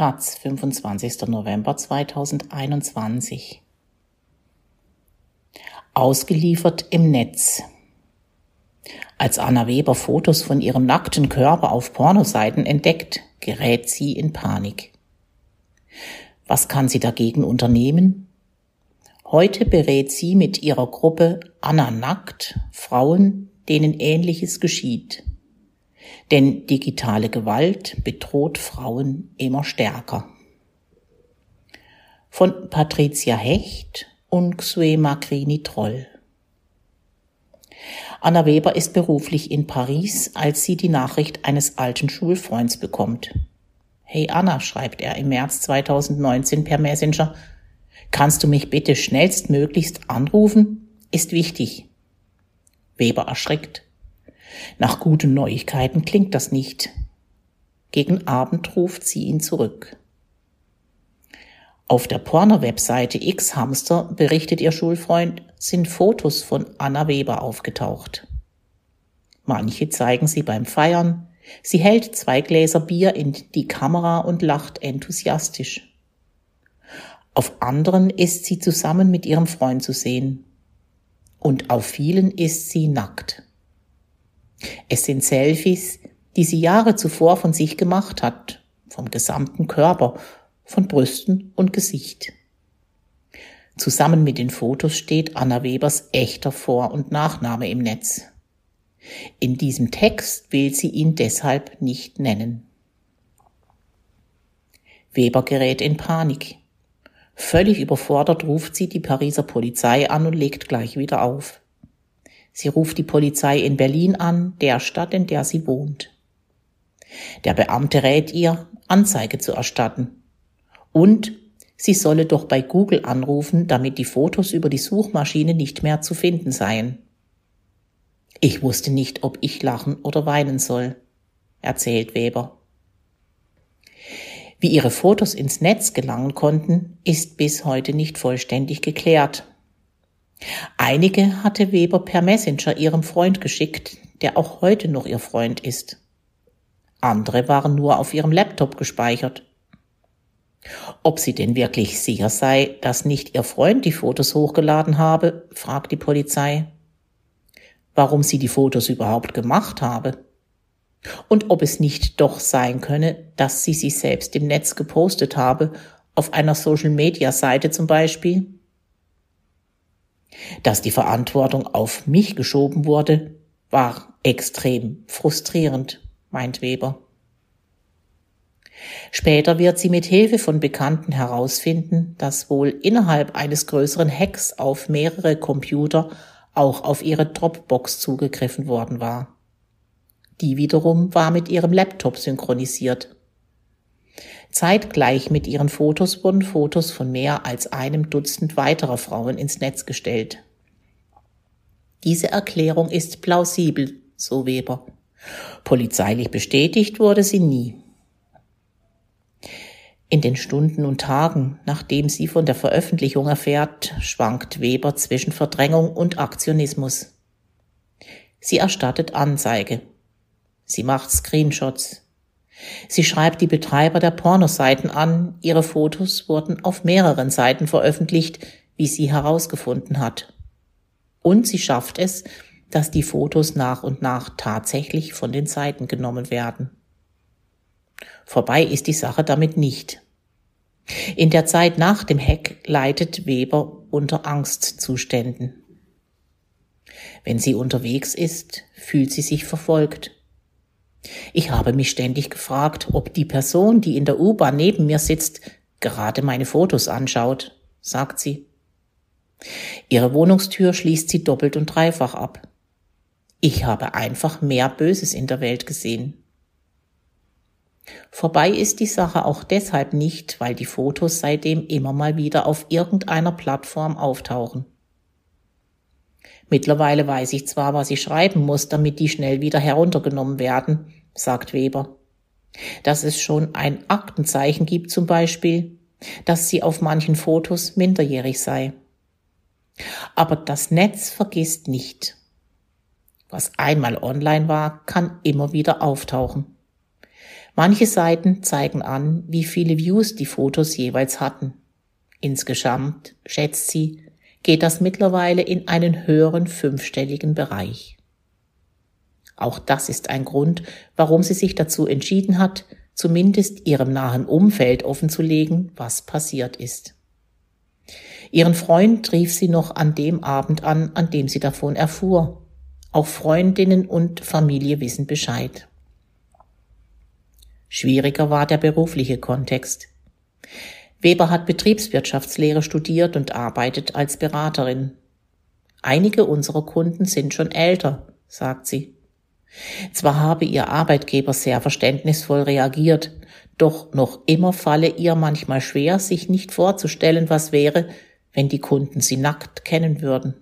Taz, 25. November 2021. Ausgeliefert im Netz. Als Anna Weber Fotos von ihrem nackten Körper auf Pornoseiten entdeckt, gerät sie in Panik. Was kann sie dagegen unternehmen? Heute berät sie mit ihrer Gruppe Anna Nackt Frauen, denen Ähnliches geschieht. Denn digitale Gewalt bedroht Frauen immer stärker. Von Patricia Hecht und Xue Macrini Troll. Anna Weber ist beruflich in Paris, als sie die Nachricht eines alten Schulfreunds bekommt. Hey Anna, schreibt er im März 2019 per Messenger, kannst du mich bitte schnellstmöglichst anrufen? Ist wichtig. Weber erschrickt. Nach guten Neuigkeiten klingt das nicht. Gegen Abend ruft sie ihn zurück. Auf der Porno-Webseite X-Hamster, berichtet ihr Schulfreund, sind Fotos von Anna Weber aufgetaucht. Manche zeigen sie beim Feiern. Sie hält zwei Gläser Bier in die Kamera und lacht enthusiastisch. Auf anderen ist sie zusammen mit ihrem Freund zu sehen. Und auf vielen ist sie nackt. Es sind Selfies, die sie Jahre zuvor von sich gemacht hat, vom gesamten Körper, von Brüsten und Gesicht. Zusammen mit den Fotos steht Anna Webers echter Vor- und Nachname im Netz. In diesem Text will sie ihn deshalb nicht nennen. Weber gerät in Panik. Völlig überfordert ruft sie die Pariser Polizei an und legt gleich wieder auf. Sie ruft die Polizei in Berlin an, der Stadt, in der sie wohnt. Der Beamte rät ihr, Anzeige zu erstatten. Und sie solle doch bei Google anrufen, damit die Fotos über die Suchmaschine nicht mehr zu finden seien. Ich wusste nicht, ob ich lachen oder weinen soll, erzählt Weber. Wie ihre Fotos ins Netz gelangen konnten, ist bis heute nicht vollständig geklärt. Einige hatte Weber per Messenger ihrem Freund geschickt, der auch heute noch ihr Freund ist. Andere waren nur auf ihrem Laptop gespeichert. Ob sie denn wirklich sicher sei, dass nicht ihr Freund die Fotos hochgeladen habe, fragt die Polizei. Warum sie die Fotos überhaupt gemacht habe. Und ob es nicht doch sein könne, dass sie sie selbst im Netz gepostet habe, auf einer Social-Media-Seite zum Beispiel. Dass die Verantwortung auf mich geschoben wurde, war extrem frustrierend, meint Weber. Später wird sie mit Hilfe von Bekannten herausfinden, dass wohl innerhalb eines größeren Hacks auf mehrere Computer auch auf ihre Dropbox zugegriffen worden war. Die wiederum war mit ihrem Laptop synchronisiert. Zeitgleich mit ihren Fotos wurden Fotos von mehr als einem Dutzend weiterer Frauen ins Netz gestellt. Diese Erklärung ist plausibel, so Weber. Polizeilich bestätigt wurde sie nie. In den Stunden und Tagen, nachdem sie von der Veröffentlichung erfährt, schwankt Weber zwischen Verdrängung und Aktionismus. Sie erstattet Anzeige. Sie macht Screenshots. Sie schreibt die Betreiber der Pornoseiten an, ihre Fotos wurden auf mehreren Seiten veröffentlicht, wie sie herausgefunden hat. Und sie schafft es, dass die Fotos nach und nach tatsächlich von den Seiten genommen werden. Vorbei ist die Sache damit nicht. In der Zeit nach dem Hack leidet Weber unter Angstzuständen. Wenn sie unterwegs ist, fühlt sie sich verfolgt. Ich habe mich ständig gefragt, ob die Person, die in der U-Bahn neben mir sitzt, gerade meine Fotos anschaut, sagt sie. Ihre Wohnungstür schließt sie doppelt und dreifach ab. Ich habe einfach mehr Böses in der Welt gesehen. Vorbei ist die Sache auch deshalb nicht, weil die Fotos seitdem immer mal wieder auf irgendeiner Plattform auftauchen. Mittlerweile weiß ich zwar, was ich schreiben muss, damit die schnell wieder heruntergenommen werden, sagt Weber. Dass es schon ein Aktenzeichen gibt zum Beispiel, dass sie auf manchen Fotos minderjährig sei. Aber das Netz vergisst nicht. Was einmal online war, kann immer wieder auftauchen. Manche Seiten zeigen an, wie viele Views die Fotos jeweils hatten. Insgesamt, schätzt sie, geht das mittlerweile in einen höheren fünfstelligen Bereich. Auch das ist ein Grund, warum sie sich dazu entschieden hat, zumindest ihrem nahen Umfeld offenzulegen, was passiert ist. Ihren Freund rief sie noch an dem Abend an, an dem sie davon erfuhr. Auch Freundinnen und Familie wissen Bescheid. Schwieriger war der berufliche Kontext. Weber hat Betriebswirtschaftslehre studiert und arbeitet als Beraterin. Einige unserer Kunden sind schon älter, sagt sie. Zwar habe ihr Arbeitgeber sehr verständnisvoll reagiert, doch noch immer falle ihr manchmal schwer, sich nicht vorzustellen, was wäre, wenn die Kunden sie nackt kennen würden.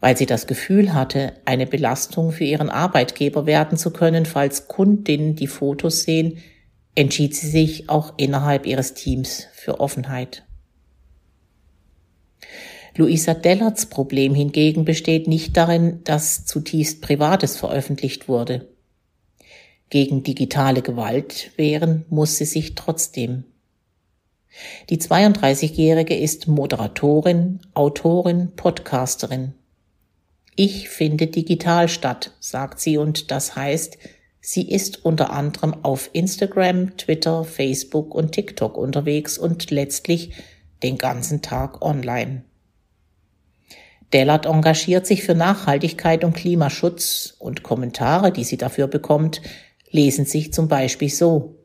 Weil sie das Gefühl hatte, eine Belastung für ihren Arbeitgeber werden zu können, falls Kundinnen die Fotos sehen, entschied sie sich auch innerhalb ihres Teams für Offenheit. Luisa Dellerts Problem hingegen besteht nicht darin, dass zutiefst Privates veröffentlicht wurde. Gegen digitale Gewalt wehren muss sie sich trotzdem. Die 32-Jährige ist Moderatorin, Autorin, Podcasterin. Ich finde digital statt, sagt sie, und das heißt, Sie ist unter anderem auf Instagram, Twitter, Facebook und TikTok unterwegs und letztlich den ganzen Tag online. Dellert engagiert sich für Nachhaltigkeit und Klimaschutz und Kommentare, die sie dafür bekommt, lesen sich zum Beispiel so.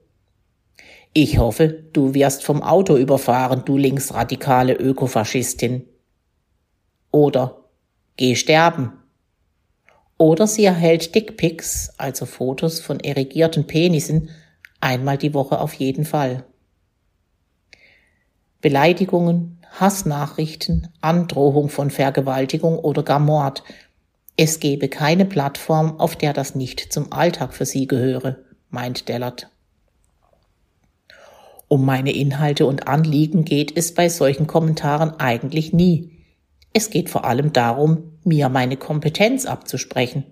Ich hoffe, du wirst vom Auto überfahren, du linksradikale Ökofaschistin. Oder Geh sterben, oder sie erhält Dickpics, also Fotos von erigierten Penissen, einmal die Woche auf jeden Fall. Beleidigungen, Hassnachrichten, Androhung von Vergewaltigung oder gar Mord. Es gebe keine Plattform, auf der das nicht zum Alltag für sie gehöre, meint Dellert. Um meine Inhalte und Anliegen geht es bei solchen Kommentaren eigentlich nie. Es geht vor allem darum, mir meine Kompetenz abzusprechen.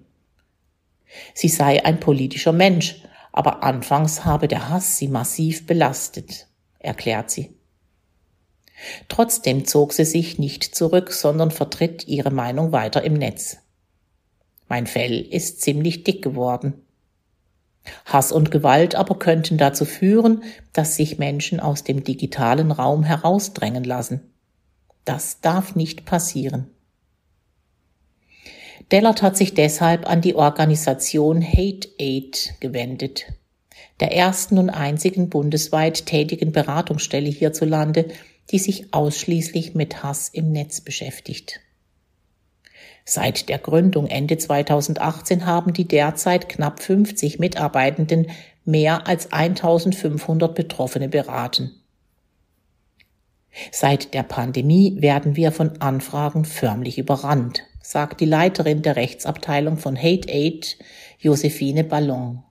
Sie sei ein politischer Mensch, aber anfangs habe der Hass sie massiv belastet, erklärt sie. Trotzdem zog sie sich nicht zurück, sondern vertritt ihre Meinung weiter im Netz. Mein Fell ist ziemlich dick geworden. Hass und Gewalt aber könnten dazu führen, dass sich Menschen aus dem digitalen Raum herausdrängen lassen. Das darf nicht passieren. Dellert hat sich deshalb an die Organisation Hate Aid gewendet, der ersten und einzigen bundesweit tätigen Beratungsstelle hierzulande, die sich ausschließlich mit Hass im Netz beschäftigt. Seit der Gründung Ende 2018 haben die derzeit knapp 50 Mitarbeitenden mehr als 1500 Betroffene beraten. Seit der Pandemie werden wir von Anfragen förmlich überrannt, sagt die Leiterin der Rechtsabteilung von Hate Aid, Josephine Ballon.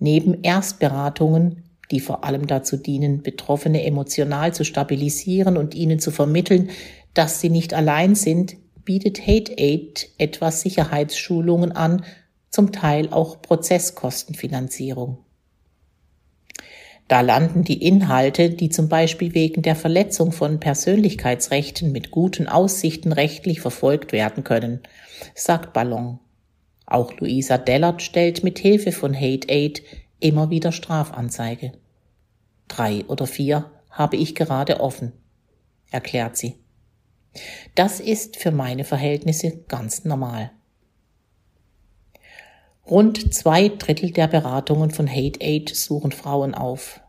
Neben Erstberatungen, die vor allem dazu dienen, Betroffene emotional zu stabilisieren und ihnen zu vermitteln, dass sie nicht allein sind, bietet Hate Aid etwas Sicherheitsschulungen an, zum Teil auch Prozesskostenfinanzierung. Da landen die Inhalte, die zum Beispiel wegen der Verletzung von Persönlichkeitsrechten mit guten Aussichten rechtlich verfolgt werden können, sagt Ballon. Auch Luisa Dellert stellt mit Hilfe von Hate Aid immer wieder Strafanzeige. Drei oder vier habe ich gerade offen, erklärt sie. Das ist für meine Verhältnisse ganz normal. Rund zwei Drittel der Beratungen von Hate Aid suchen Frauen auf.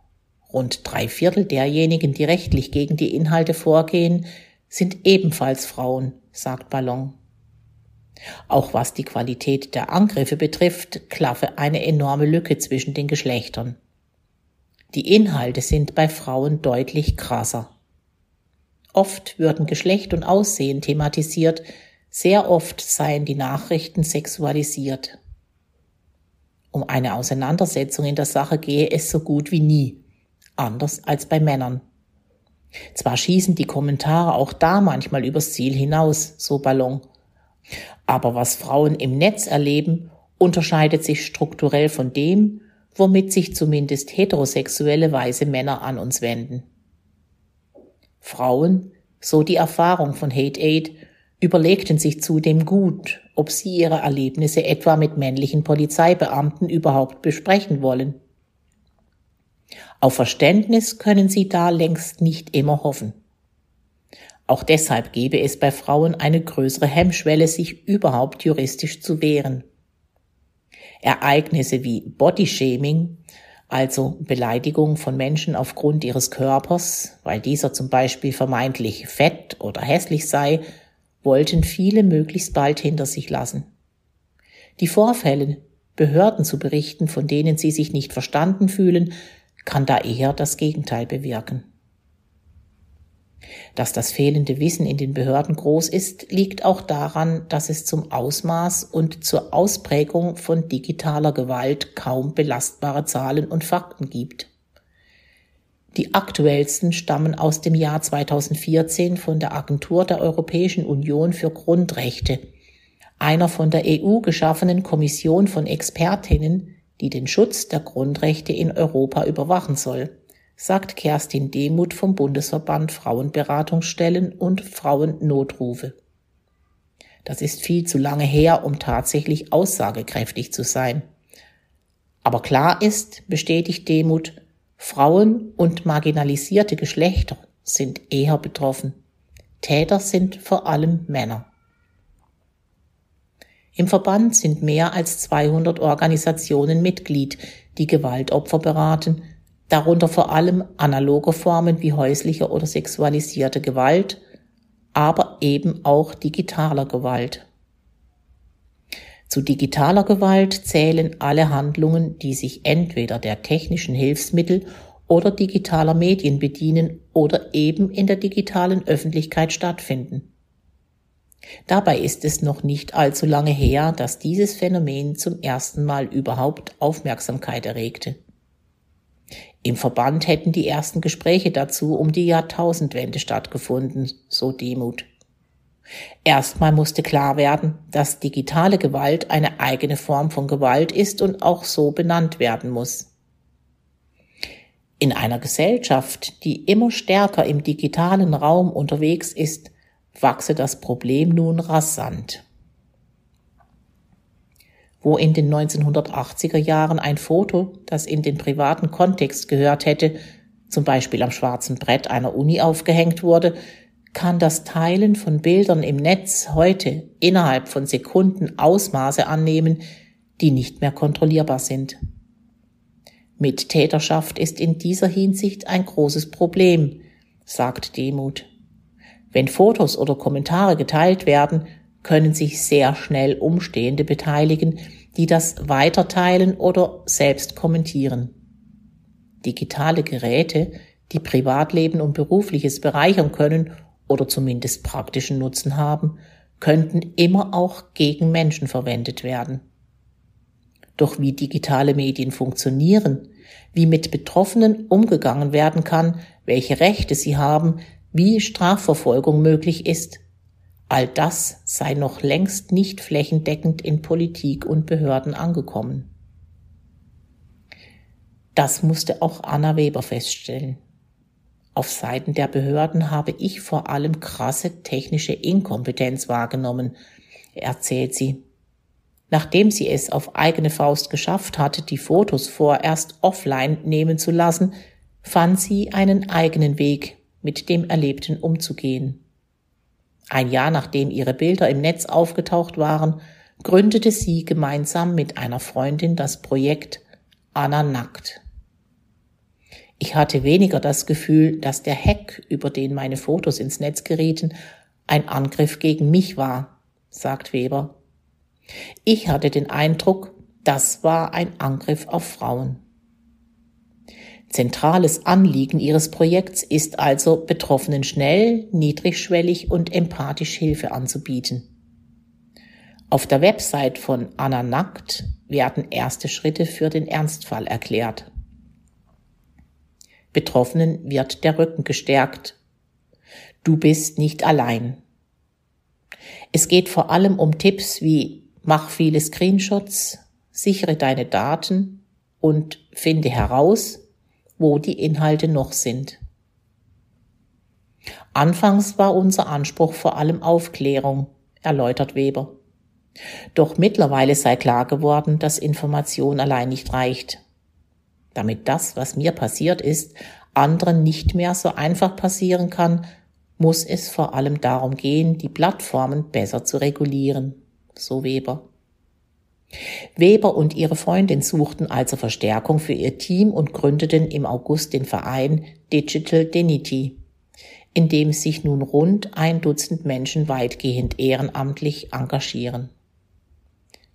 Rund drei Viertel derjenigen, die rechtlich gegen die Inhalte vorgehen, sind ebenfalls Frauen, sagt Ballon. Auch was die Qualität der Angriffe betrifft, klaffe eine enorme Lücke zwischen den Geschlechtern. Die Inhalte sind bei Frauen deutlich krasser. Oft würden Geschlecht und Aussehen thematisiert, sehr oft seien die Nachrichten sexualisiert. Um eine Auseinandersetzung in der Sache gehe es so gut wie nie, anders als bei Männern. Zwar schießen die Kommentare auch da manchmal übers Ziel hinaus, so Ballon, aber was Frauen im Netz erleben unterscheidet sich strukturell von dem, womit sich zumindest heterosexuelle weiße Männer an uns wenden. Frauen, so die Erfahrung von Hate Aid, überlegten sich zudem gut, ob sie ihre Erlebnisse etwa mit männlichen Polizeibeamten überhaupt besprechen wollen. Auf Verständnis können sie da längst nicht immer hoffen. Auch deshalb gebe es bei Frauen eine größere Hemmschwelle, sich überhaupt juristisch zu wehren. Ereignisse wie Bodyshaming, also Beleidigung von Menschen aufgrund ihres Körpers, weil dieser zum Beispiel vermeintlich fett oder hässlich sei, wollten viele möglichst bald hinter sich lassen. Die Vorfälle, Behörden zu berichten, von denen sie sich nicht verstanden fühlen, kann da eher das Gegenteil bewirken. Dass das fehlende Wissen in den Behörden groß ist, liegt auch daran, dass es zum Ausmaß und zur Ausprägung von digitaler Gewalt kaum belastbare Zahlen und Fakten gibt. Die aktuellsten stammen aus dem Jahr 2014 von der Agentur der Europäischen Union für Grundrechte, einer von der EU geschaffenen Kommission von Expertinnen, die den Schutz der Grundrechte in Europa überwachen soll sagt Kerstin Demuth vom Bundesverband Frauenberatungsstellen und Frauennotrufe. Das ist viel zu lange her, um tatsächlich aussagekräftig zu sein. Aber klar ist, bestätigt Demuth, Frauen und marginalisierte Geschlechter sind eher betroffen. Täter sind vor allem Männer. Im Verband sind mehr als 200 Organisationen Mitglied, die Gewaltopfer beraten, darunter vor allem analoge Formen wie häusliche oder sexualisierte Gewalt, aber eben auch digitaler Gewalt. Zu digitaler Gewalt zählen alle Handlungen, die sich entweder der technischen Hilfsmittel oder digitaler Medien bedienen oder eben in der digitalen Öffentlichkeit stattfinden. Dabei ist es noch nicht allzu lange her, dass dieses Phänomen zum ersten Mal überhaupt Aufmerksamkeit erregte. Im Verband hätten die ersten Gespräche dazu um die Jahrtausendwende stattgefunden, so Demut. Erstmal musste klar werden, dass digitale Gewalt eine eigene Form von Gewalt ist und auch so benannt werden muss. In einer Gesellschaft, die immer stärker im digitalen Raum unterwegs ist, wachse das Problem nun rasant wo in den 1980er Jahren ein Foto, das in den privaten Kontext gehört hätte, zum Beispiel am schwarzen Brett einer Uni aufgehängt wurde, kann das Teilen von Bildern im Netz heute innerhalb von Sekunden Ausmaße annehmen, die nicht mehr kontrollierbar sind. Mit Täterschaft ist in dieser Hinsicht ein großes Problem, sagt Demut. Wenn Fotos oder Kommentare geteilt werden, können sich sehr schnell Umstehende beteiligen, die das weiterteilen oder selbst kommentieren. Digitale Geräte, die Privatleben und Berufliches bereichern können oder zumindest praktischen Nutzen haben, könnten immer auch gegen Menschen verwendet werden. Doch wie digitale Medien funktionieren, wie mit Betroffenen umgegangen werden kann, welche Rechte sie haben, wie Strafverfolgung möglich ist, All das sei noch längst nicht flächendeckend in Politik und Behörden angekommen. Das musste auch Anna Weber feststellen. Auf Seiten der Behörden habe ich vor allem krasse technische Inkompetenz wahrgenommen, erzählt sie. Nachdem sie es auf eigene Faust geschafft hatte, die Fotos vorerst offline nehmen zu lassen, fand sie einen eigenen Weg, mit dem Erlebten umzugehen. Ein Jahr nachdem ihre Bilder im Netz aufgetaucht waren, gründete sie gemeinsam mit einer Freundin das Projekt Anna Nackt. Ich hatte weniger das Gefühl, dass der Hack, über den meine Fotos ins Netz gerieten, ein Angriff gegen mich war, sagt Weber. Ich hatte den Eindruck, das war ein Angriff auf Frauen. Zentrales Anliegen ihres Projekts ist also, Betroffenen schnell, niedrigschwellig und empathisch Hilfe anzubieten. Auf der Website von Anna Nackt werden erste Schritte für den Ernstfall erklärt. Betroffenen wird der Rücken gestärkt. Du bist nicht allein. Es geht vor allem um Tipps wie mach viele Screenshots, sichere deine Daten und finde heraus, wo die Inhalte noch sind. Anfangs war unser Anspruch vor allem Aufklärung, erläutert Weber. Doch mittlerweile sei klar geworden, dass Information allein nicht reicht. Damit das, was mir passiert ist, anderen nicht mehr so einfach passieren kann, muss es vor allem darum gehen, die Plattformen besser zu regulieren, so Weber. Weber und ihre Freundin suchten also Verstärkung für ihr Team und gründeten im August den Verein Digital Dignity, in dem sich nun rund ein Dutzend Menschen weitgehend ehrenamtlich engagieren.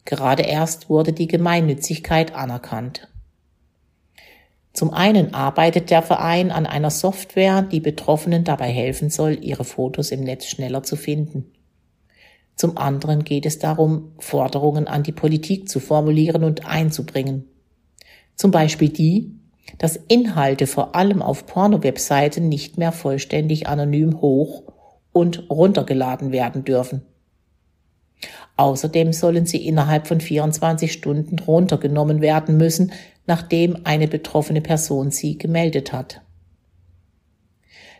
Gerade erst wurde die Gemeinnützigkeit anerkannt. Zum einen arbeitet der Verein an einer Software, die Betroffenen dabei helfen soll, ihre Fotos im Netz schneller zu finden. Zum anderen geht es darum, Forderungen an die Politik zu formulieren und einzubringen. Zum Beispiel die, dass Inhalte vor allem auf Porno-Webseiten nicht mehr vollständig anonym hoch und runtergeladen werden dürfen. Außerdem sollen sie innerhalb von 24 Stunden runtergenommen werden müssen, nachdem eine betroffene Person sie gemeldet hat.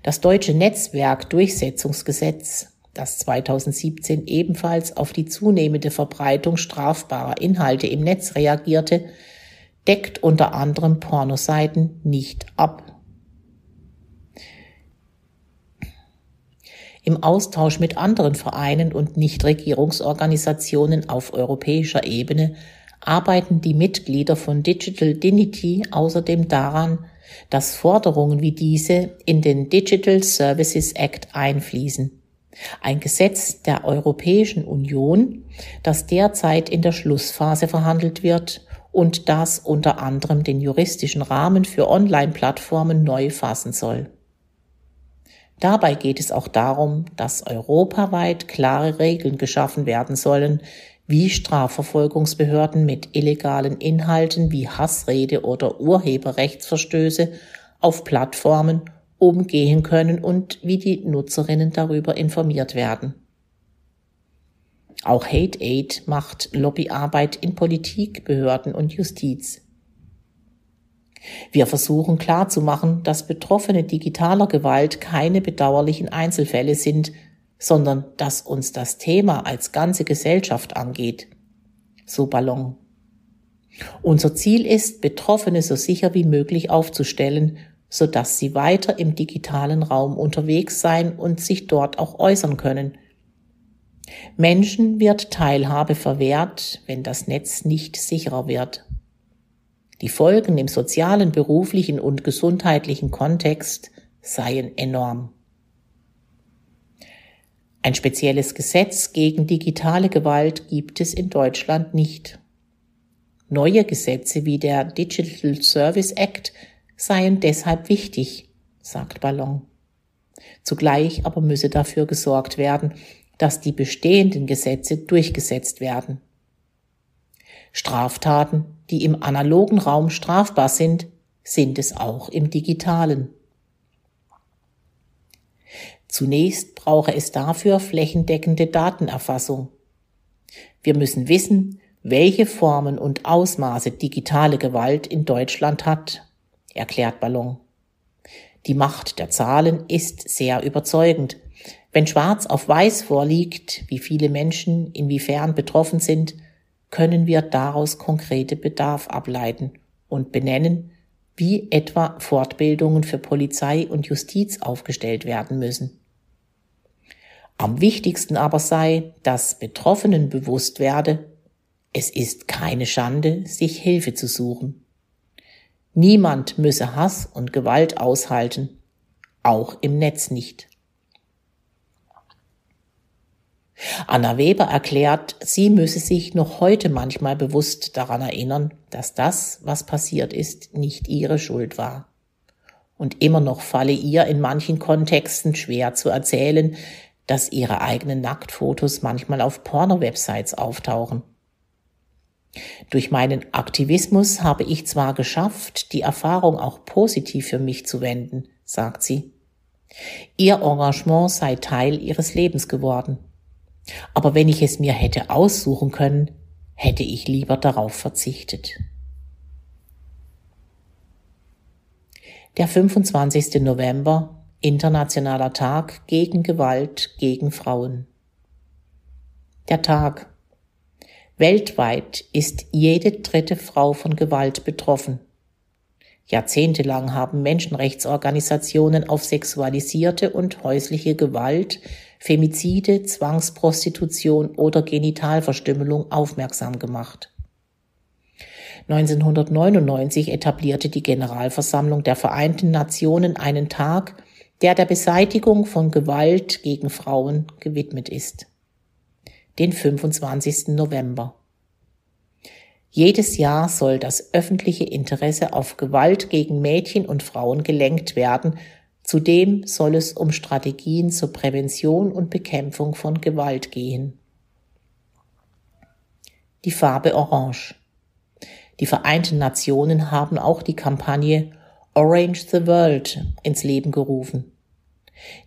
Das deutsche Netzwerk-Durchsetzungsgesetz, das 2017 ebenfalls auf die zunehmende Verbreitung strafbarer Inhalte im Netz reagierte, deckt unter anderem Pornoseiten nicht ab. Im Austausch mit anderen Vereinen und Nichtregierungsorganisationen auf europäischer Ebene arbeiten die Mitglieder von Digital Dignity außerdem daran, dass Forderungen wie diese in den Digital Services Act einfließen. Ein Gesetz der Europäischen Union, das derzeit in der Schlussphase verhandelt wird und das unter anderem den juristischen Rahmen für Online-Plattformen neu fassen soll. Dabei geht es auch darum, dass europaweit klare Regeln geschaffen werden sollen, wie Strafverfolgungsbehörden mit illegalen Inhalten wie Hassrede oder Urheberrechtsverstöße auf Plattformen umgehen können und wie die Nutzerinnen darüber informiert werden. Auch Hate Aid macht Lobbyarbeit in Politik, Behörden und Justiz. Wir versuchen klarzumachen, dass Betroffene digitaler Gewalt keine bedauerlichen Einzelfälle sind, sondern dass uns das Thema als ganze Gesellschaft angeht. So Ballon. Unser Ziel ist, Betroffene so sicher wie möglich aufzustellen, so dass sie weiter im digitalen Raum unterwegs sein und sich dort auch äußern können. Menschen wird Teilhabe verwehrt, wenn das Netz nicht sicherer wird. Die Folgen im sozialen, beruflichen und gesundheitlichen Kontext seien enorm. Ein spezielles Gesetz gegen digitale Gewalt gibt es in Deutschland nicht. Neue Gesetze wie der Digital Service Act seien deshalb wichtig, sagt Ballon. Zugleich aber müsse dafür gesorgt werden, dass die bestehenden Gesetze durchgesetzt werden. Straftaten, die im analogen Raum strafbar sind, sind es auch im digitalen. Zunächst brauche es dafür flächendeckende Datenerfassung. Wir müssen wissen, welche Formen und Ausmaße digitale Gewalt in Deutschland hat, erklärt Ballon. Die Macht der Zahlen ist sehr überzeugend. Wenn schwarz auf weiß vorliegt, wie viele Menschen inwiefern betroffen sind, können wir daraus konkrete Bedarf ableiten und benennen, wie etwa Fortbildungen für Polizei und Justiz aufgestellt werden müssen. Am wichtigsten aber sei, dass Betroffenen bewusst werde, es ist keine Schande, sich Hilfe zu suchen. Niemand müsse Hass und Gewalt aushalten, auch im Netz nicht. Anna Weber erklärt, sie müsse sich noch heute manchmal bewusst daran erinnern, dass das, was passiert ist, nicht ihre Schuld war. Und immer noch falle ihr in manchen Kontexten schwer zu erzählen, dass ihre eigenen Nacktfotos manchmal auf Porno-Websites auftauchen. Durch meinen Aktivismus habe ich zwar geschafft, die Erfahrung auch positiv für mich zu wenden, sagt sie. Ihr Engagement sei Teil ihres Lebens geworden. Aber wenn ich es mir hätte aussuchen können, hätte ich lieber darauf verzichtet. Der 25. November, Internationaler Tag gegen Gewalt gegen Frauen. Der Tag. Weltweit ist jede dritte Frau von Gewalt betroffen. Jahrzehntelang haben Menschenrechtsorganisationen auf sexualisierte und häusliche Gewalt, Femizide, Zwangsprostitution oder Genitalverstümmelung aufmerksam gemacht. 1999 etablierte die Generalversammlung der Vereinten Nationen einen Tag, der der Beseitigung von Gewalt gegen Frauen gewidmet ist. Den 25. November. Jedes Jahr soll das öffentliche Interesse auf Gewalt gegen Mädchen und Frauen gelenkt werden. Zudem soll es um Strategien zur Prävention und Bekämpfung von Gewalt gehen. Die Farbe Orange. Die Vereinten Nationen haben auch die Kampagne Orange the World ins Leben gerufen.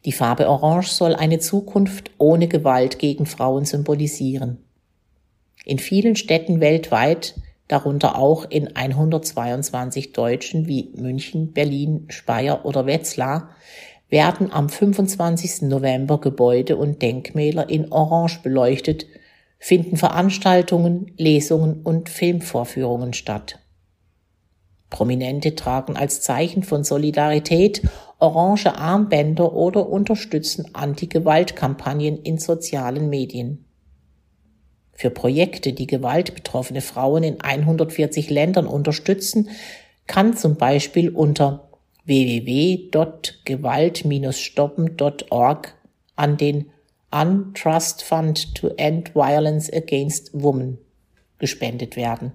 Die Farbe Orange soll eine Zukunft ohne Gewalt gegen Frauen symbolisieren. In vielen Städten weltweit, darunter auch in 122 deutschen wie München, Berlin, Speyer oder Wetzlar, werden am 25. November Gebäude und Denkmäler in Orange beleuchtet, finden Veranstaltungen, Lesungen und Filmvorführungen statt. Prominente tragen als Zeichen von Solidarität orange Armbänder oder unterstützen Anti-Gewalt-Kampagnen in sozialen Medien für Projekte, die gewaltbetroffene Frauen in 140 Ländern unterstützen, kann zum Beispiel unter www.gewalt-stoppen.org an den Untrust Fund to End Violence Against Women gespendet werden.